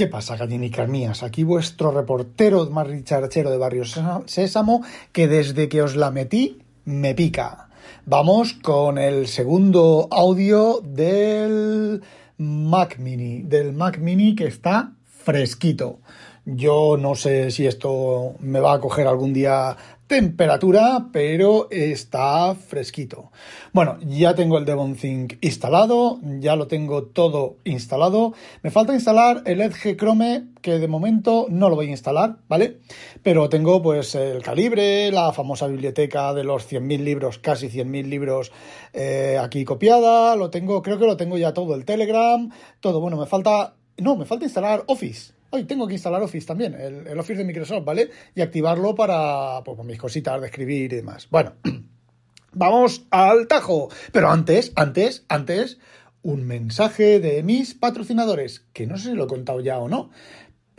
¿Qué pasa, gallinicas mías? Aquí vuestro reportero más richarchero de Barrio Sésamo, que desde que os la metí, me pica. Vamos con el segundo audio del Mac Mini, del Mac Mini que está fresquito. Yo no sé si esto me va a coger algún día temperatura, pero está fresquito. Bueno, ya tengo el Devon Think instalado, ya lo tengo todo instalado. Me falta instalar el Edge Chrome, que de momento no lo voy a instalar, ¿vale? Pero tengo pues el calibre, la famosa biblioteca de los 100.000 libros, casi 100.000 libros eh, aquí copiada, lo tengo, creo que lo tengo ya todo, el Telegram, todo. Bueno, me falta, no, me falta instalar Office Hoy tengo que instalar Office también, el, Office de Microsoft, ¿vale? Y activarlo para pues, mis cositas de escribir y demás. Bueno, vamos al tajo. Pero antes, antes, antes, un mensaje de mis patrocinadores, que no sé si lo he contado ya o no,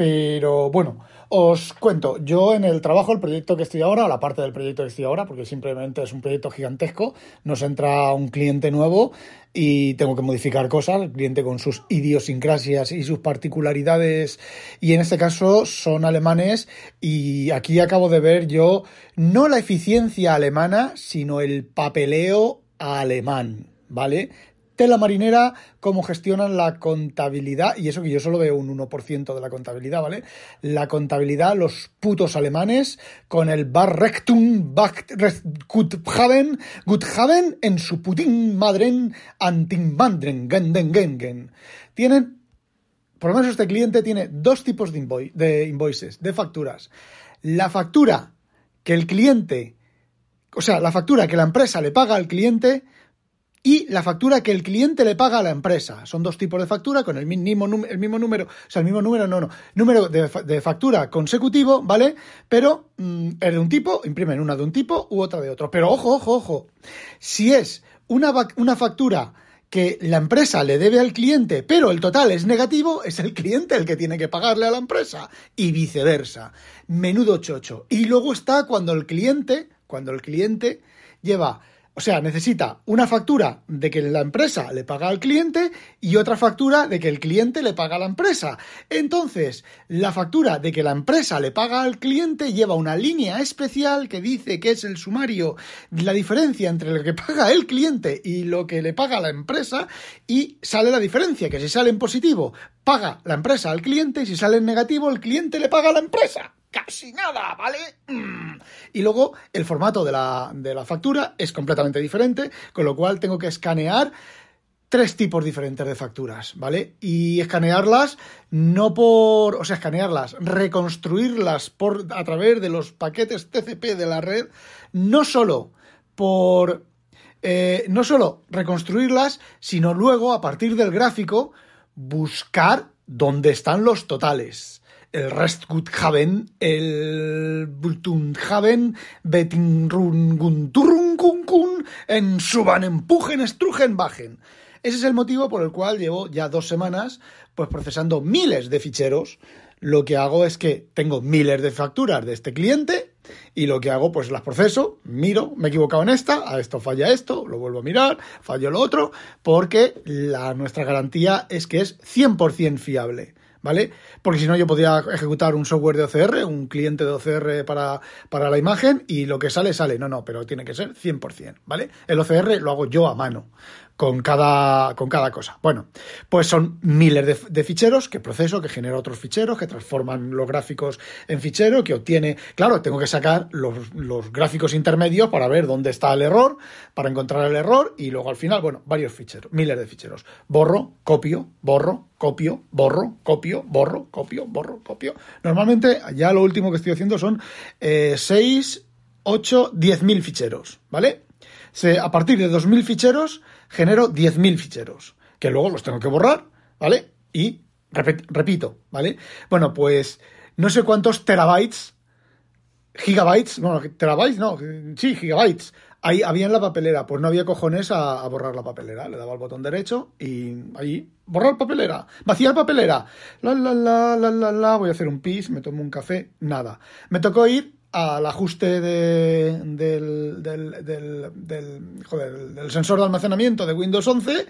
pero bueno, os cuento, yo en el trabajo, el proyecto que estoy ahora, la parte del proyecto que estoy ahora, porque simplemente es un proyecto gigantesco, nos entra un cliente nuevo y tengo que modificar cosas, el cliente con sus idiosincrasias y sus particularidades, y en este caso son alemanes, y aquí acabo de ver yo no la eficiencia alemana, sino el papeleo alemán, ¿vale? La marinera, cómo gestionan la contabilidad, y eso que yo solo veo un 1% de la contabilidad, ¿vale? La contabilidad, los putos alemanes, con el Barrectum Guthaben, Guthaben en su putin madren Antimbandren, Genden Gengen. Tienen, por lo menos este cliente tiene dos tipos de invoices, de facturas. La factura que el cliente, o sea, la factura que la empresa le paga al cliente, y la factura que el cliente le paga a la empresa. Son dos tipos de factura con el mismo, el mismo número, o sea, el mismo número, no, no, número de, factura consecutivo, ¿vale? Pero mm, es de un tipo, imprimen una de un tipo u otra de otro. Pero ojo, ojo, ojo, si es una, una factura que la empresa le debe al cliente, pero el total es negativo, es el cliente el que tiene que pagarle a la empresa y viceversa. Menudo chocho. Y luego está cuando el cliente, cuando el cliente lleva o sea, necesita una factura de que la empresa le paga al cliente y otra factura de que el cliente le paga a la empresa. Entonces, la factura de que la empresa le paga al cliente lleva una línea especial que dice que es el sumario, la diferencia entre lo que paga el cliente y lo que le paga la empresa y sale la diferencia, que si sale en positivo, paga la empresa al cliente y si sale en negativo, el cliente le paga a la empresa casi nada, ¿vale? Y luego el formato de la, de la factura es completamente diferente, con lo cual tengo que escanear tres tipos diferentes de facturas, ¿vale? Y escanearlas no por, o sea, escanearlas, reconstruirlas por a través de los paquetes TCP de la red, no solo por eh, no solo reconstruirlas, sino luego a partir del gráfico buscar dónde están los totales el Restguthaben, el Bultunhaben, Betinrungunturunkunkun, en Suban, Empujen, Strugen, Bajen. Ese es el motivo por el cual llevo ya dos semanas pues procesando miles de ficheros. Lo que hago es que tengo miles de facturas de este cliente y lo que hago pues las proceso, miro, me he equivocado en esta, a esto falla esto, lo vuelvo a mirar, fallo lo otro, porque la, nuestra garantía es que es 100% fiable. ¿Vale? Porque si no, yo podría ejecutar un software de OCR, un cliente de OCR para, para la imagen y lo que sale, sale. No, no, pero tiene que ser 100%, ¿vale? El OCR lo hago yo a mano con cada, con cada cosa. Bueno, pues son miles de, ficheros que proceso, que genero otros ficheros, que transforman los gráficos en fichero, que obtiene, claro, tengo que sacar los, los, gráficos intermedios para ver dónde está el error, para encontrar el error y luego al final, bueno, varios ficheros, miles de ficheros. Borro, copio, borro, copio, borro, copio, borro, copio, borro, copio. Normalmente ya lo último que estoy haciendo son 6, 8, 10 mil ficheros, ¿vale? a partir de 2.000 ficheros genero 10.000 ficheros, que luego los tengo que borrar, ¿vale? Y repito, ¿vale? Bueno, pues no sé cuántos terabytes, gigabytes, bueno, terabytes, no, sí, gigabytes, ahí había en la papelera, pues no había cojones a, borrar la papelera, le daba el botón derecho y ahí, borrar papelera, vaciar papelera, la, la, la, la, la, la, voy a hacer un pis, me tomo un café, nada. Me tocó ir al ajuste de, del, del, del, joder, del sensor de almacenamiento de Windows 11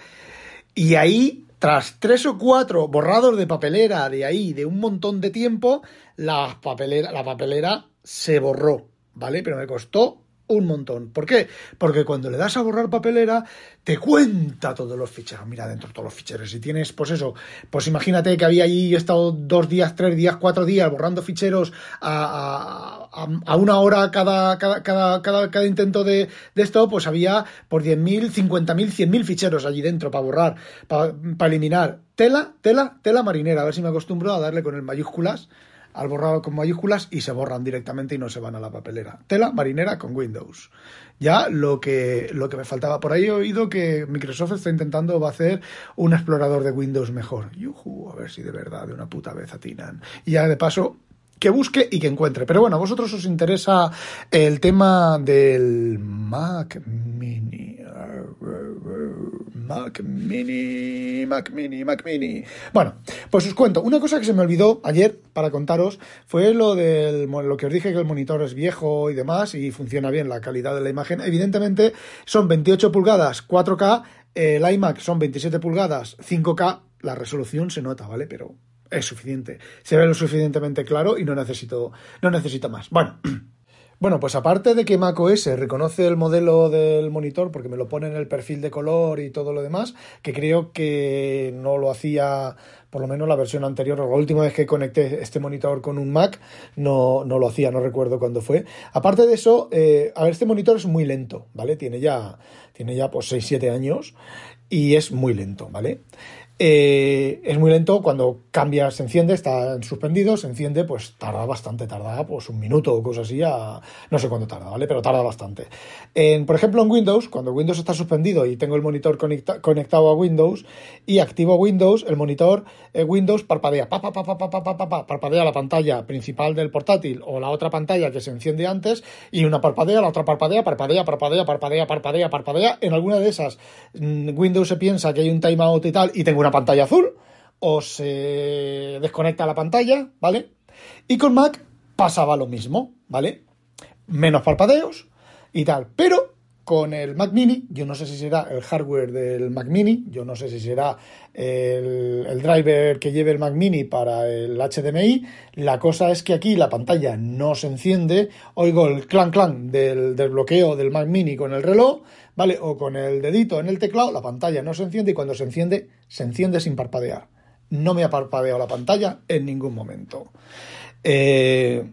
Y ahí, tras tres o cuatro borrados de papelera de ahí, de un montón de tiempo, la papelera, la papelera se borró, ¿vale? Pero me costó un montón. ¿Por qué? Porque cuando le das a borrar papelera, te cuenta todos los ficheros. Mira dentro todos los ficheros. Si tienes, pues eso, pues imagínate que había allí estado dos días, tres días, cuatro días borrando ficheros a, a, una hora cada, cada, cada, cada, intento de, de, esto, pues había por 10.000, 50.000, 100.000 ficheros allí dentro para borrar, para eliminar. Tela, tela, tela marinera. A ver si me acostumbro a darle con el mayúsculas al borrado con mayúsculas y se borran directamente y no se van a la papelera. Tela marinera con Windows. Ya lo que, lo que me faltaba. Por ahí he oído que Microsoft está intentando va a hacer un explorador de Windows mejor. Yuhu, a ver si de verdad de una puta vez atinan. Y ya de paso que busque y que encuentre. Pero bueno, a vosotros os interesa el tema del Mac Mini. Mac Mini, Mac Mini, Mac Mini. Bueno, pues os cuento. Una cosa que se me olvidó ayer para contaros fue lo del lo que os dije que el monitor es viejo y demás y funciona bien la calidad de la imagen. Evidentemente son 28 pulgadas 4K, el iMac son 27 pulgadas 5K. La resolución se nota, ¿vale? Pero es suficiente. Se ve lo suficientemente claro y no necesito, no necesito más. Bueno. Bueno, pues aparte de que macOS reconoce el modelo del monitor porque me lo pone en el perfil de color y todo lo demás, que creo que no lo hacía, por lo menos la versión anterior, la última vez que conecté este monitor con un Mac, no, no lo hacía, no recuerdo cuándo fue. Aparte de eso, eh, a ver, este monitor es muy lento, ¿vale? Tiene ya, tiene ya pues 6-7 años y es muy lento, ¿vale? Eh, es muy lento cuando cambia, se enciende, está suspendido, se enciende, pues tarda bastante, tarda pues un minuto o cosas así, no sé cuánto tarda, ¿vale? Pero tarda bastante. por ejemplo, en Windows, cuando Windows está suspendido y tengo el monitor conectado a Windows y activo Windows, el monitor eh, Windows parpadea, pa, pa, pa, pa, parpadea la pantalla principal del portátil o la otra pantalla que se enciende antes y una parpadea, la otra parpadea, parpadea, parpadea, parpadea, parpadea, parpadea. En alguna de esas mm, Windows se piensa que hay un timeout y tal y tengo una pantalla azul, o se desconecta la pantalla, ¿vale? Y con Mac pasaba lo mismo, ¿vale? Menos parpadeos y tal. Pero con el Mac Mini, yo no sé si será el hardware del Mac Mini, yo no sé si será el, driver que lleve el Mac Mini para el HDMI, la cosa es que aquí la pantalla no se enciende, oigo el clan clan del, del bloqueo del Mac Mini con el reloj, ¿vale? O con el dedito en el teclado, la pantalla no se enciende y cuando se enciende, se enciende sin parpadear. No me ha parpadeado la pantalla en ningún momento. Eh,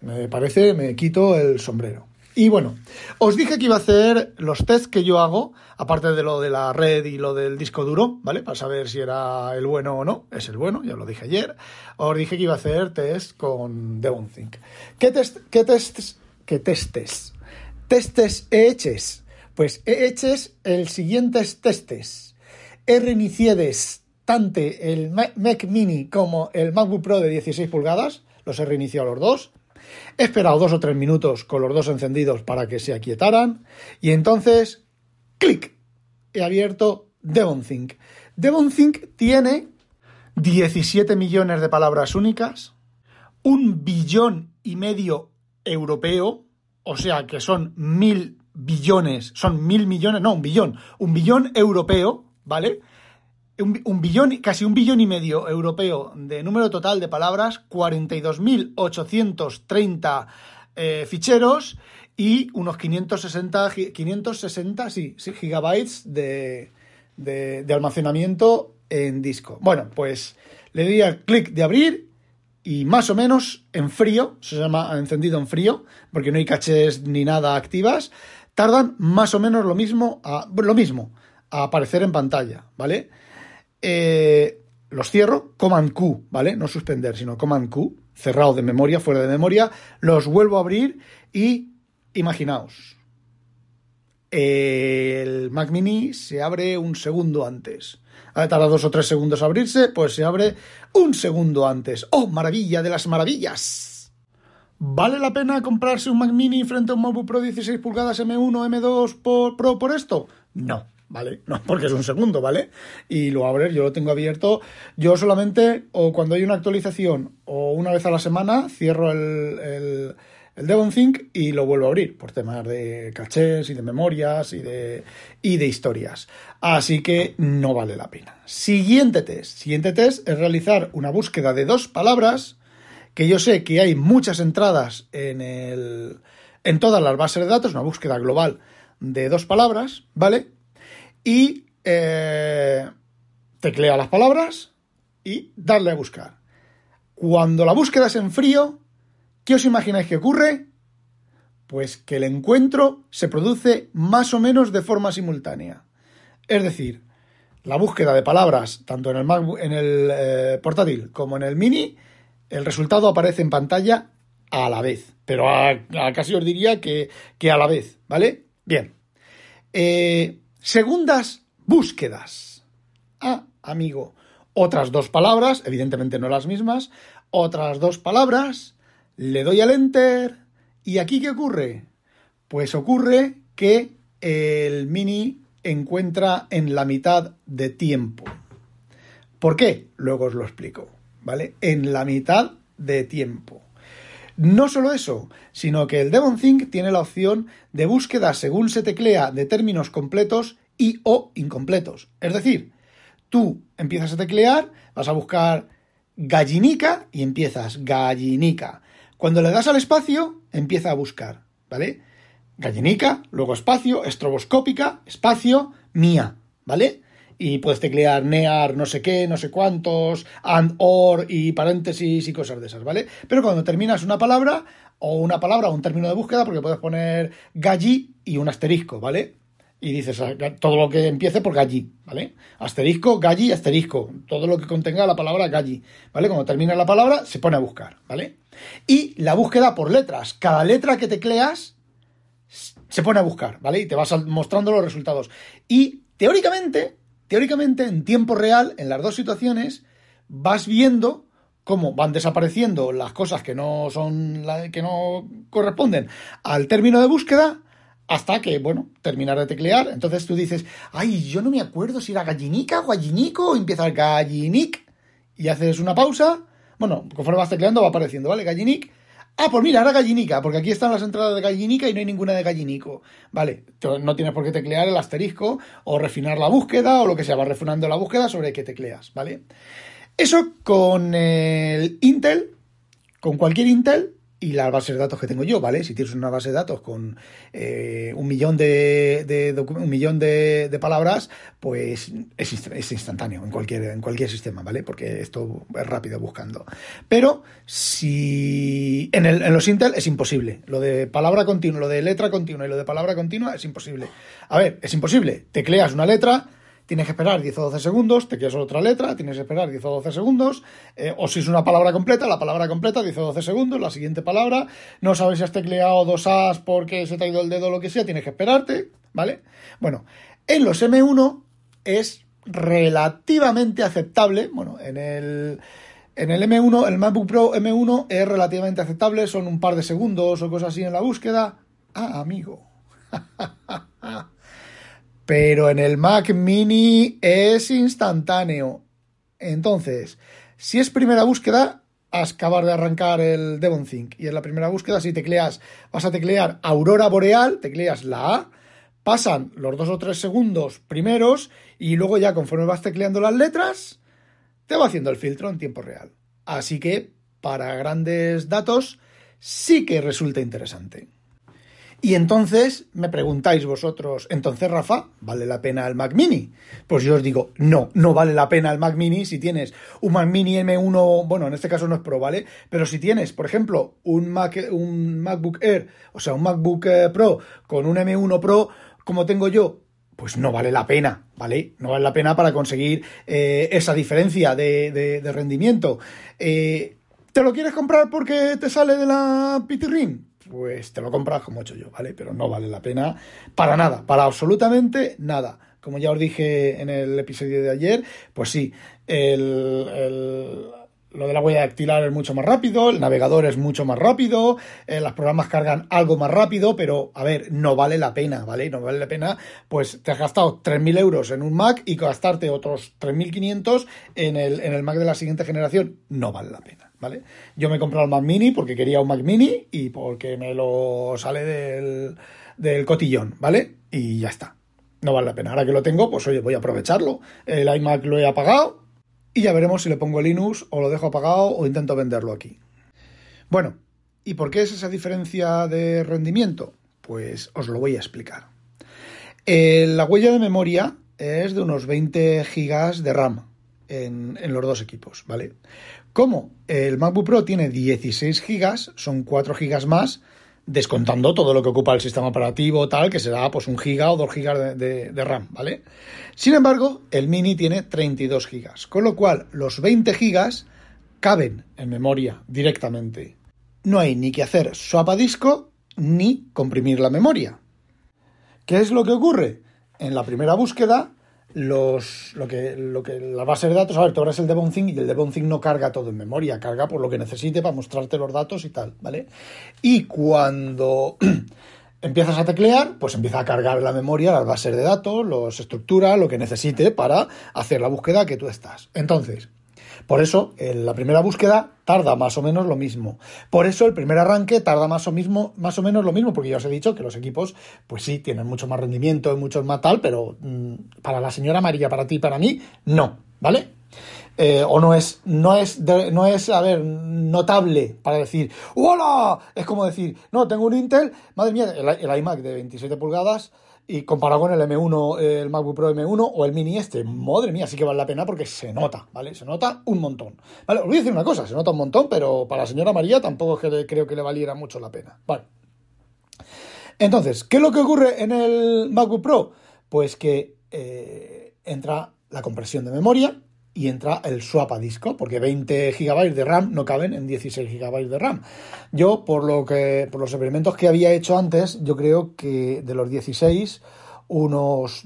me parece, me quito el sombrero. Y bueno, os dije que iba a hacer los tests que yo hago, aparte de lo de la red y lo del disco duro, ¿vale? Para saber si era el bueno o no. Es el bueno, ya lo dije ayer. Os dije que iba a hacer test con DevonThink. ¿Qué, test, qué tests? ¿Qué testes? Testes he heches pues he hecho el siguientes testes. He reiniciades tanto el Mac Mini como el MacBook Pro de 16 pulgadas, los he reiniciado los dos. He esperado dos o tres minutos con los dos encendidos para que se aquietaran y entonces, clic, he abierto DevonThink. DevonThink tiene 17 millones de palabras únicas, un billón y medio europeo, o sea que son mil billones, son mil millones, no, un billón, un billón europeo, ¿vale? Un, billón, casi un billón y medio europeo de número total de palabras, 42.830 eh, ficheros y unos 560, 560 sí, gigabytes de, de, de almacenamiento en disco. Bueno, pues le di al clic de abrir y más o menos en frío, se llama encendido en frío, porque no hay caches ni nada activas, tardan más o menos lo mismo a, lo mismo a aparecer en pantalla, ¿vale? Eh, los cierro, Command Q, ¿vale? No suspender, sino Command Q, cerrado de memoria, fuera de memoria, los vuelvo a abrir y imaginaos, el Mac Mini se abre un segundo antes. Tarda dos o tres segundos a abrirse, pues se abre un segundo antes. ¡Oh, maravilla de las maravillas! ¿Vale la pena comprarse un Mac Mini frente a un MacBook Pro 16 pulgadas M1, M2 por, Pro por esto? No, ¿vale? No, porque es un segundo, ¿vale? Y lo abrir, yo lo tengo abierto. Yo solamente, o cuando hay una actualización, o una vez a la semana, cierro el, el DevonThink y lo vuelvo a abrir por temas de cachés y de memorias y de, y de historias. Así que no vale la pena. Siguiente test. Siguiente test es realizar una búsqueda de dos palabras que yo sé que hay muchas entradas en, el, en todas las bases de datos, una búsqueda global de dos palabras, ¿vale? Y eh, teclea las palabras y darle a buscar. Cuando la búsqueda es en frío, ¿qué os imagináis que ocurre? Pues que el encuentro se produce más o menos de forma simultánea. Es decir, la búsqueda de palabras, tanto en el, en el eh, portátil como en el mini, el resultado aparece en pantalla a la vez. Pero casi os diría que, a la vez, ¿vale? Bien. Eh, segundas búsquedas. Ah, amigo. Otras dos palabras, evidentemente no las mismas. Otras dos palabras. Le doy al enter. ¿Y aquí qué ocurre? Pues ocurre que el mini encuentra en la mitad de tiempo. ¿Por qué? Luego os lo explico, ¿vale? En la mitad de tiempo. No solo eso, sino que el DevonThink tiene la opción de búsqueda según se teclea de términos completos y o incompletos. Es decir, tú empiezas a teclear, vas a buscar gallinica y empiezas gallinica. Cuando le das al espacio, empieza a buscar, ¿vale? Gallinica, luego espacio, estroboscópica, espacio, mía, ¿vale? Y puedes teclear near, no sé qué, no sé cuántos, and, or y paréntesis y cosas de esas, ¿vale? Pero cuando terminas una palabra, o una palabra o un término de búsqueda, porque puedes poner galli y un asterisco, ¿vale? Y dices ah, todo lo que empiece por galli, ¿vale? Asterisco, galli, asterisco. Todo lo que contenga la palabra galli, ¿vale? Cuando termina la palabra, se pone a buscar, ¿vale? Y la búsqueda por letras. Cada letra que tecleas se pone a buscar, ¿vale? Y te vas mostrando los resultados. Y teóricamente, teóricamente, en tiempo real, en las dos situaciones, vas viendo cómo van desapareciendo las cosas que no son que no corresponden al término de búsqueda hasta que, bueno, terminar de teclear. Entonces tú dices, ay, yo no me acuerdo si era gallinica o gallinico, o empieza el gallinic y haces una pausa. Bueno, conforme vas tecleando va apareciendo, ¿vale? Gallinic Ah, pues mira, ahora gallinica, porque aquí están las entradas de gallinica y no hay ninguna de gallinico. Vale, no tienes por qué teclear el asterisco o refinar la búsqueda o lo que sea, va refinando la búsqueda sobre qué tecleas, ¿vale? Eso con el Intel, con cualquier Intel, y las bases de datos que tengo yo, ¿vale? Si tienes una base de datos con eh, un millón de, un millón de, palabras, pues es, instantáneo en cualquier, en cualquier sistema, ¿vale? Porque esto es rápido buscando. Pero si en, el, en los Intel es imposible. Lo de palabra continua, lo de letra continua y lo de palabra continua es imposible. A ver, es imposible. Tecleas una letra, tienes que esperar 10 o 12 segundos, te quieres otra letra, tienes que esperar 10 o 12 segundos, eh, o si es una palabra completa, la palabra completa, 10 o 12 segundos, la siguiente palabra, no sabes si has tecleado dos As porque se te ha ido el dedo o lo que sea, tienes que esperarte, ¿vale? Bueno, en los M1 es relativamente aceptable, bueno, en el... En el M1, el MacBook Pro M1 es relativamente aceptable, son un par de segundos o cosas así en la búsqueda. Ah, amigo. pero en el Mac mini es instantáneo. Entonces, si es primera búsqueda, acabar de arrancar el DevonThink. Y en la primera búsqueda, si tecleas, vas a teclear Aurora Boreal, tecleas la A, pasan los dos o tres segundos primeros y luego ya conforme vas tecleando las letras, te va haciendo el filtro en tiempo real. Así que, para grandes datos, sí que resulta interesante. Y entonces me preguntáis vosotros, entonces Rafa, ¿vale la pena el Mac Mini? Pues yo os digo, no, no vale la pena el Mac Mini si tienes un Mac Mini M1, bueno, en este caso no es Pro, ¿vale? Pero si tienes, por ejemplo, un, Mac, un MacBook Air, o sea, un MacBook eh, Pro con un M1 Pro, como tengo yo, pues no vale la pena, ¿vale? No vale la pena para conseguir eh, esa diferencia de, rendimiento. Eh, ¿Te lo quieres comprar porque te sale de la Pitirrin? Pues te lo compras como he hecho yo, ¿vale? Pero no vale la pena para nada, para absolutamente nada. Como ya os dije en el episodio de ayer, pues sí, el, lo de la huella dactilar es mucho más rápido, el navegador es mucho más rápido, eh, los programas cargan algo más rápido, pero a ver, no vale la pena, ¿vale? No vale la pena, pues te has gastado 3.000 euros en un Mac y gastarte otros 3.500 en el, en el Mac de la siguiente generación, no vale la pena. ¿Vale? Yo me he comprado el Mac Mini porque quería un Mac Mini y porque me lo sale del, del cotillón, ¿vale? Y ya está. No vale la pena. Ahora que lo tengo, pues oye, voy a aprovecharlo. El iMac lo he apagado y ya veremos si le pongo Linux o lo dejo apagado o intento venderlo aquí. Bueno, ¿y por qué es esa diferencia de rendimiento? Pues os lo voy a explicar. Eh, la huella de memoria es de unos 20 GB de RAM en, los dos equipos, ¿vale? Como el MacBook Pro tiene 16 GB, son 4 GB más, descontando todo lo que ocupa el sistema operativo, tal, que será pues un giga o dos gigas de, de, RAM, ¿vale? Sin embargo, el Mini tiene 32 gigas, con lo cual los 20 gigas caben en memoria directamente. No hay ni que hacer swap a disco ni comprimir la memoria. ¿Qué es lo que ocurre? En la primera búsqueda los, lo que, lo que la base de datos, a ver, tú abres el Devonthink y el Devonthink no carga todo en memoria, carga por lo que necesite para mostrarte los datos y tal, ¿vale? Y cuando empiezas a teclear, pues empieza a cargar la memoria, las bases de datos, los estructuras, lo que necesite para hacer la búsqueda que tú estás. Entonces, por eso, en la primera búsqueda tarda más o menos lo mismo. Por eso, el primer arranque tarda más o, mismo, más o menos lo mismo, porque ya os he dicho que los equipos, pues sí, tienen mucho más rendimiento y mucho más tal, pero mmm, para la señora María, para ti para mí, no, ¿vale? Eh, o no es, no es, no es, a ver, notable para decir, ¡Hola! Es como decir, no, tengo un Intel, madre mía, el iMac de 27 pulgadas, y comparado con el M1, el MacBook Pro M1 o el Mini este, madre mía, sí que vale la pena porque se nota, ¿vale? Se nota un montón. Vale, os voy a decir una cosa, se nota un montón, pero para la señora María tampoco creo que le valiera mucho la pena. Vale. Entonces, ¿qué es lo que ocurre en el MacBook Pro? Pues que eh, entra la compresión de memoria, y entra el swap a disco, porque 20 GB de RAM no caben en 16 GB de RAM. Yo, por lo que por los experimentos que había hecho antes, yo creo que de los 16 unos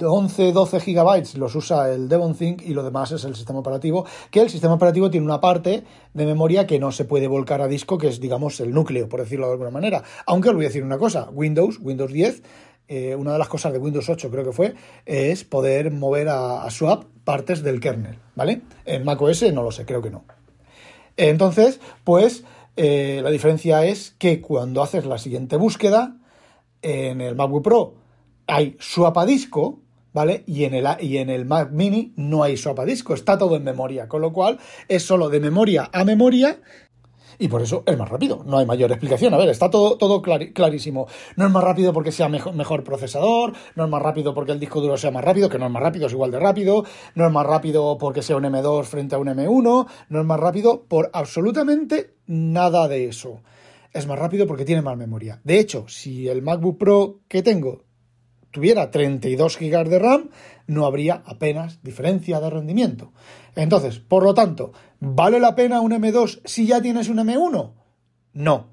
11, 12 GB los usa el Devonthink y lo demás es el sistema operativo, que el sistema operativo tiene una parte de memoria que no se puede volcar a disco, que es, digamos, el núcleo, por decirlo de alguna manera. Aunque os voy a decir una cosa, Windows, Windows 10, eh, una de las cosas de Windows 8 creo que fue, es poder mover a, swap partes del kernel, ¿vale? En macOS no lo sé, creo que no. Entonces, pues eh, la diferencia es que cuando haces la siguiente búsqueda, en el MacBook Pro hay swap a disco, ¿vale? Y en, el, y en el Mac Mini no hay swap a disco, está todo en memoria, con lo cual es solo de memoria a memoria y por eso es más rápido. No hay mayor explicación. A ver, está todo, todo clarísimo. No es más rápido porque sea mejor, mejor, procesador, no es más rápido porque el disco duro sea más rápido, que no es más rápido, es igual de rápido, no es más rápido porque sea un M2 frente a un M1, no es más rápido por absolutamente nada de eso. Es más rápido porque tiene más memoria. De hecho, si el MacBook Pro que tengo tuviera 32 GB de RAM, no habría apenas diferencia de rendimiento. Entonces, por lo tanto, ¿vale la pena un M2 si ya tienes un M1? No.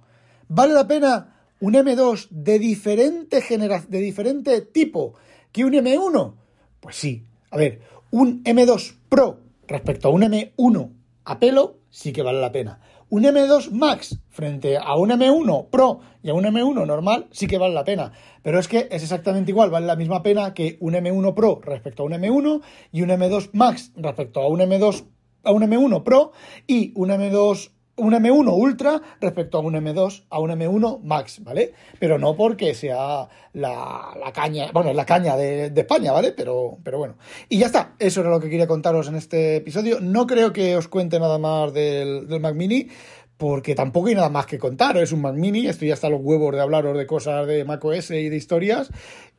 ¿Vale la pena un M2 de diferente generación, de diferente tipo que un M1? Pues sí. A ver, un M2 Pro respecto a un M1 a pelo sí que vale la pena. Un M2 Max frente a un M1 Pro y a un M1 normal sí que vale la pena. Pero es que es exactamente igual, vale la misma pena que un M1 Pro respecto a un M1 y un M2 Max respecto a un M2 a un M1 Pro y un M2 un M1 Ultra respecto a un M2, a un M1 Max, ¿vale? Pero no porque sea la, la caña, bueno, la caña de, de, España, ¿vale? Pero, pero bueno. Y ya está, eso era lo que quería contaros en este episodio. No creo que os cuente nada más del, del Mac Mini, porque tampoco hay nada más que contar. Es un Mac Mini, estoy hasta los huevos de hablaros de cosas de macOS y de historias.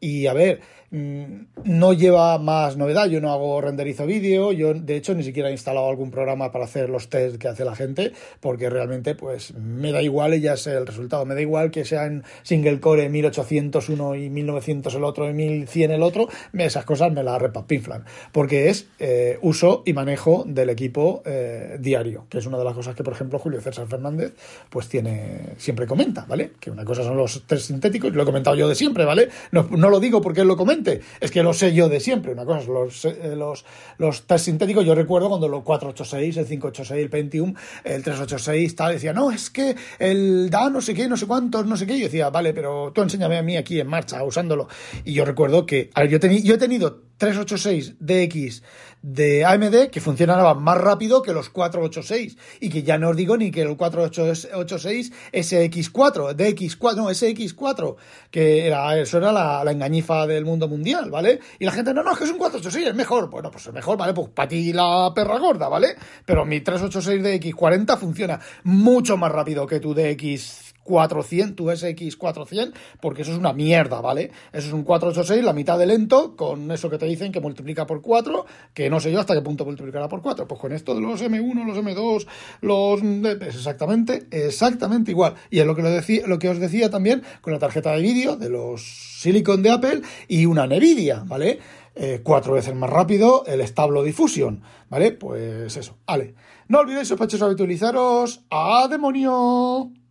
Y a ver, Mm, no lleva más novedad. Yo no hago renderizo vídeo, yo de hecho ni siquiera he instalado algún programa para hacer los test que hace la gente, porque realmente pues me da igual y ya sé el resultado. Me da igual que sea en single core 1801 y 1900 el otro y 1100 el otro, esas cosas me las repapinflan, porque es eh, uso y manejo del equipo eh, diario, que es una de las cosas que por ejemplo Julio César Fernández pues tiene, siempre comenta, ¿vale? Que una cosa son los test sintéticos, lo he comentado yo de siempre, ¿vale? No, lo digo porque él lo comenta, es que lo sé yo de siempre. Una cosa, los, eh, los, los test sintéticos, yo recuerdo cuando los 486, el 586, el Pentium, el 386, tal, decía, no, es que el da no sé qué, no sé cuántos, no sé qué. Y yo decía, vale, pero tú enséñame a mí aquí en marcha, usándolo. Y yo recuerdo que, yo, yo he tenido 386DX de AMD que funcionaban más rápido que los 486 y que ya no os digo ni que el 486 SX4, DX4, no, SX4, que era, eso era la, la, engañifa del mundo mundial, ¿vale? Y la gente, no, no, es que es un 486, es mejor. Bueno, pues es mejor, ¿vale? Pues para ti la perra gorda, ¿vale? Pero mi 386 DX40 funciona mucho más rápido que tu DX 400, tu SX 400, porque eso es una mierda, ¿vale? Eso es un 486, la mitad de lento, con eso que te dicen que multiplica por 4, que no sé yo hasta qué punto multiplicará por 4. Pues con esto de los M1, los M2, los... exactamente, exactamente igual. Y es lo que, lo, decía, lo que os decía también con la tarjeta de vídeo de los Silicon de Apple y una Nvidia, ¿vale? Eh, cuatro veces más rápido el establo Diffusion, ¿vale? Pues eso, vale. No olvidéis, sospechosos, habitualizaros. ¡A demonio!